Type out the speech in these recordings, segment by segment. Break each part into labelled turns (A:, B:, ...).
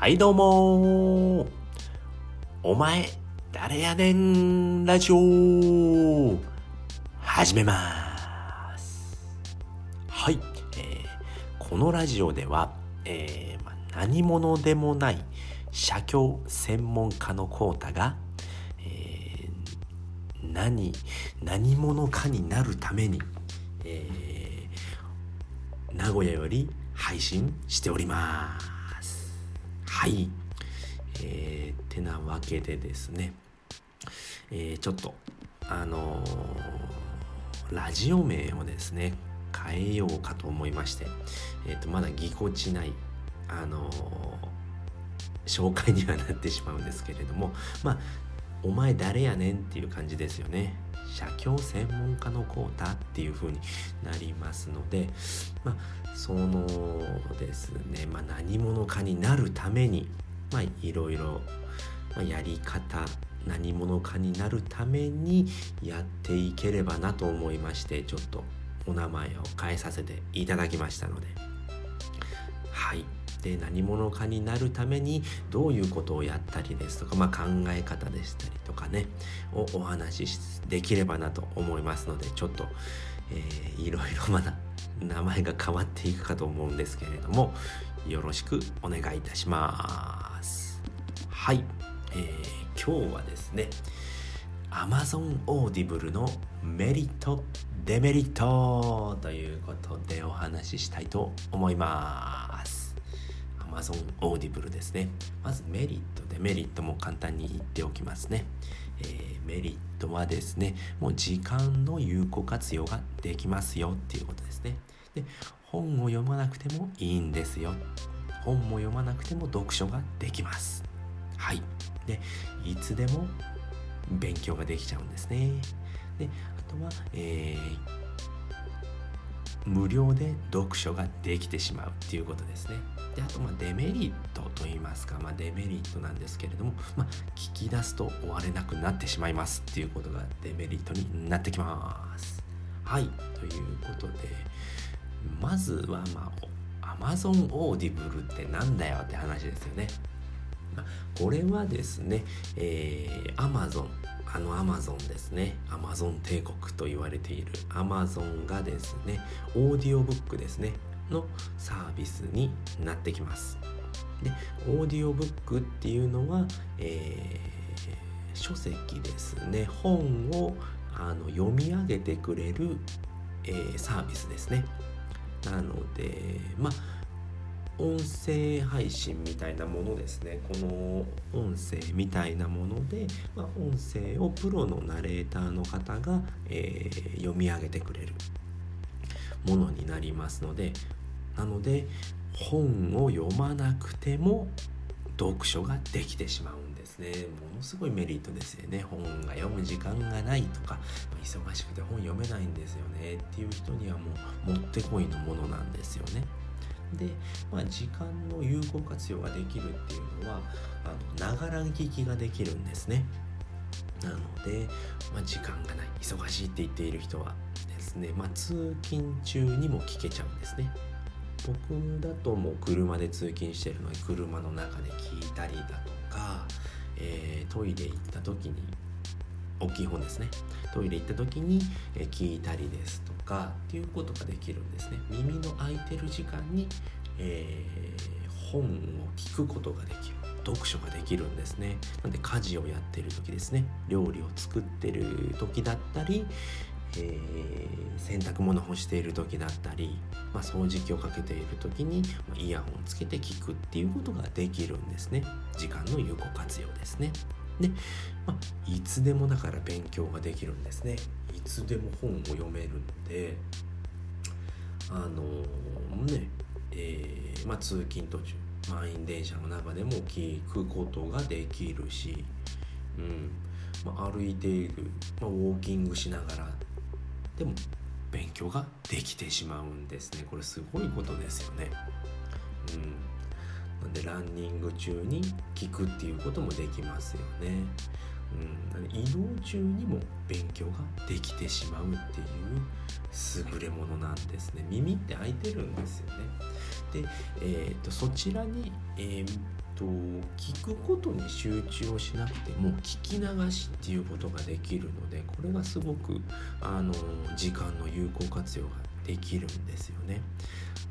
A: はいどうも。お前誰やねんラジオ。始めます。はい、えー、このラジオでは、えーま、何者でもない写経専門家のコータが、えー、何何者かになるために、えー、名古屋より配信しております。はい。えー、てなわけでですね。えー、ちょっとあのー、ラジオ名をですね変えようかと思いまして、えーと、まだぎこちないあの紹介にはなってしまうんですけれどもまあお前誰やねんっていう感じですよね。写経専門家のコータっていう風になりますのでまあそのですね、まあ、何者かになるためにまあいろいろ、まあ、やり方何者かになるためにやっていければなと思いましてちょっとお名前を変えさせていただきましたので。はい。で何者かになるためにどういうことをやったりですとか、まあ、考え方でしたりとかねをお話しできればなと思いますのでちょっと、えー、いろいろ まだ名前が変わっていくかと思うんですけれどもよろしくお願いいたします。はい、えー、今日はですね Amazon Audible のメリットデメリットということでお話ししたいと思います。Amazon Audible ですね。まずメリット、デメリットも簡単に言っておきますね。えー、メリットはですね、もう時間の有効活用ができますよっていうことですね。で、本を読まなくてもいいんですよ。本も読まなくても読書ができます。はい。で、いつでも勉強ができちゃうんですね。で、あとは、えー無料で読書ができてしまうっていうことですね。であとまあデメリットと言いますか、まあ、デメリットなんですけれども、まあ、聞き出すと終われなくなってしまいますっていうことがデメリットになってきます。はいということでまずはまあ Amazon Audible ってなんだよって話ですよね。これはですね、えー、Amazon あのアマゾンですねアマゾン帝国と言われているアマゾンがですねオーディオブックですねのサービスになってきますでオーディオブックっていうのは、えー、書籍ですね本をあの読み上げてくれる、えー、サービスですねなのでまあ音声配信みたいなものですね。この音声みたいなもので、まあ、音声をプロのナレーターの方が、えー、読み上げてくれるものになりますので。なので本を読まなくても読書ができてしまうんですね。ものすごいメリットですよね。本が読む時間がないとか忙しくて本読めないんですよね。っていう人にはもうもってこいのものなんですよね。で、まあ、時間の有効活用ができるっていうのはながら聞きができるんですね。なので、まあ、時間がない忙しいって言っている人はですね、まあ、通勤中にも聞けちゃうんですね。僕だともう車で通勤してるので車の中で聞いたりだとか、えー、トイレ行った時に大きい本ですね。トイレ行った時に聞いたりですとかっていうことができるんですね。耳の空いてる時間に、えー、本を聞くことができる。読書ができるんですね。なんで家事をやってる時ですね。料理を作ってる時だったり、えー、洗濯物干している時だったり、まあ、掃除機をかけている時に、イヤホンをつけて聞くっていうことができるんですね。時間の有効活用ですね。で、まあ、いつでもだから勉強ができるんですね。いつでも本を読めるので。あのー、ねえー、まあ、通勤途中満員電車の中でも聞くことができるし、うん。まあ、歩いている、まあ、ウォーキングしながらでも勉強ができてしまうんですね。これすごいことですよね。うん。なんでランニング中に聞くっていうこともできますよね。うん、移動中にも勉強ができてしまうっていう優れものなんですね。耳って開いてるんですよね。で、えーと、そちらに、えー、と聞くことに集中をしなくても聞き流しっていうことができるのでこれがすごくあの時間の有効活用ができるんですよね。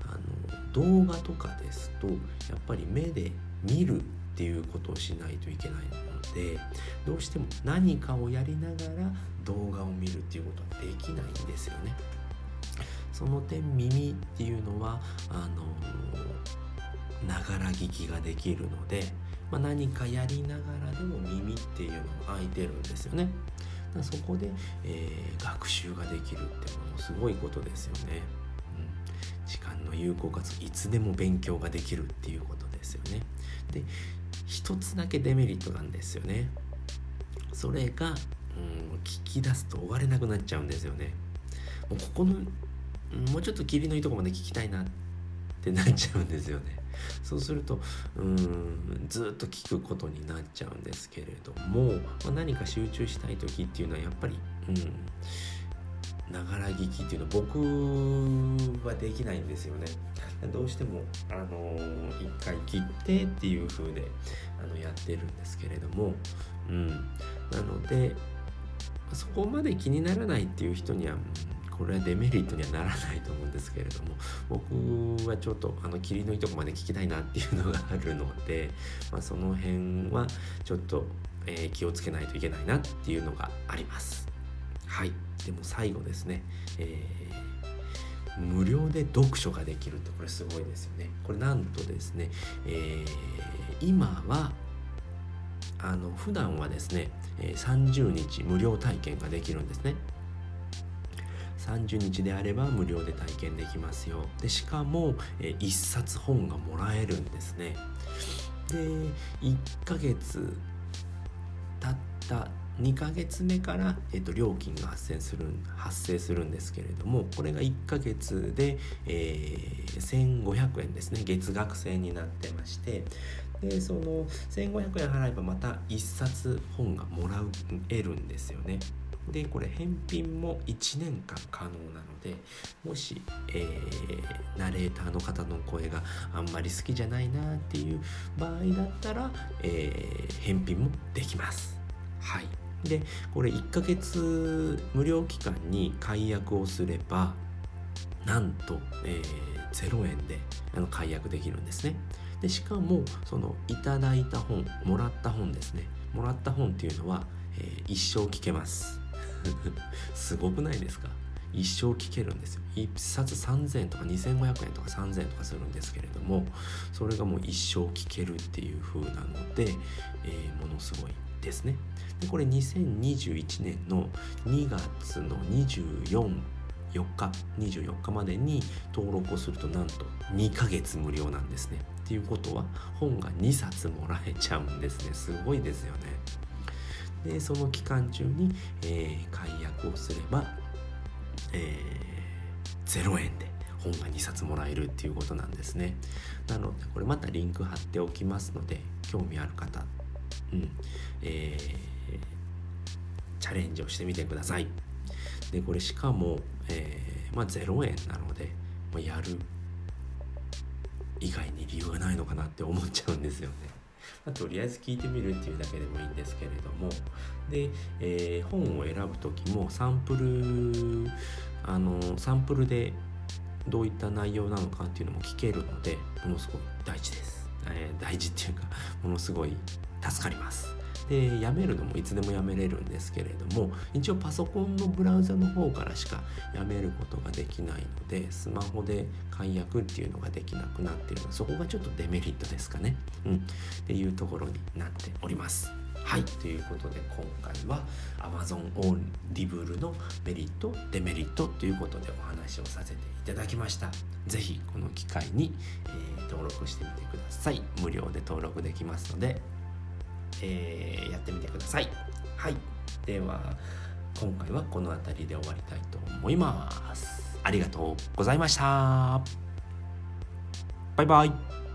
A: あの動画とかですとやっぱり目で見るっていうことをしないといけないのでどうしても何かをやりながら動画を見るっていうことはできないんですよね。その点耳っていうのはあのながら聞きができるので、まあ、何かやりながらでも耳っていうのが開いてるんですよね。そこで、えー、学習ができるってものすごいことですよね。の有効活いつでも勉強ができるっていうことですよね。で一つだけデメリットなんですよね。それが、うん、聞き出すと終われなくなっちゃうんですよね。もうここのもうちょっと霧のいいとこまで聞きたいなってなっちゃうんですよね。そうするとうんずっと聞くことになっちゃうんですけれども、まあ、何か集中したい時っていうのはやっぱりうんながら聞きっていうの僕はできないんですよね。どうしてもあの一回切ってっていう風であのやってるんですけれども、うん、なのでそこまで気にならないっていう人にはこれはデメリットにはならないと思うんですけれども僕はちょっとあの霧のいいとこまで聞きたいなっていうのがあるので、まあ、その辺はちょっと、えー、気をつけないといけないなっていうのがあります。はいでも最後ですね、えー、無料で読書ができるってこれすごいですよね。これなんとですね、えー、今はあの普段はですね30日無料体験ができるんですね。30日であれば無料で体験できますよでしかも、え1冊本がもらえるんですねで1ヶ月経った2ヶ月目から、えっと、料金が発生する発生するんですけれどもこれが1ヶ月で、えー、1500円ですね。月額制になってましてでその1500円払えばまた1冊本がもらえるんですよね。でこれ返品も1年間可能なのでもし、えー、ナレーターの方の声があんまり好きじゃないなっていう場合だったら、えー、返品もできます。はい。でこれ1ヶ月無料期間に解約をすればなんと、えー、0円であの解約できるんですね。でしかもそのいただいた本もらった本ですね。もらった本っていうのは、えー、一生聞けます。すごくないですか？一生聞けるんですよ。1冊3000円とか2500円とか3000円とかするんですけれどもそれがもう一生聞けるっていう風なので、えー、ものすごいですね。でこれ2021年の2月の24 4日24日までに登録をするとなんと2ヶ月無料なんですね。っていうことは本が2冊もらえちゃうんですね。すごいですよね。でその期間中に、えー、解約をすれば、えー、0円で本が2冊もらえるっていうことなんですね。なのでこれまたリンク貼っておきますので興味ある方、うん。えー、チャレンジをしてみてください。でこれしかも、えー、まあ、0円なので、まあ、やる以外に理由がないのかなって思っちゃうんですよね。まあ、とりあえず聞いてみるっていうだけでもいいんですけれども。で、えー、本を選ぶ時もサンプルあのサンプルでどういった内容なのかっていうのも聞けるのでものすごい大事です、えー、大事っていうかものすごい助かります。でやめるのもいつでもやめれるんですけれども一応パソコンのブラウザの方からしかやめることができないのでスマホで解約っていうのができなくなっているのでそこがちょっとデメリットですかね、うん、っていうところになっております。はい。ということで今回は Amazon オンリブルのメリットデメリットということでお話をさせていただきました。是非この機会に、えー、登録してみてください。無料で登録できますのでえー、やってみてください。はい。では、今回はこの辺りで終わりたいと思います。ありがとうございました。バイバイ。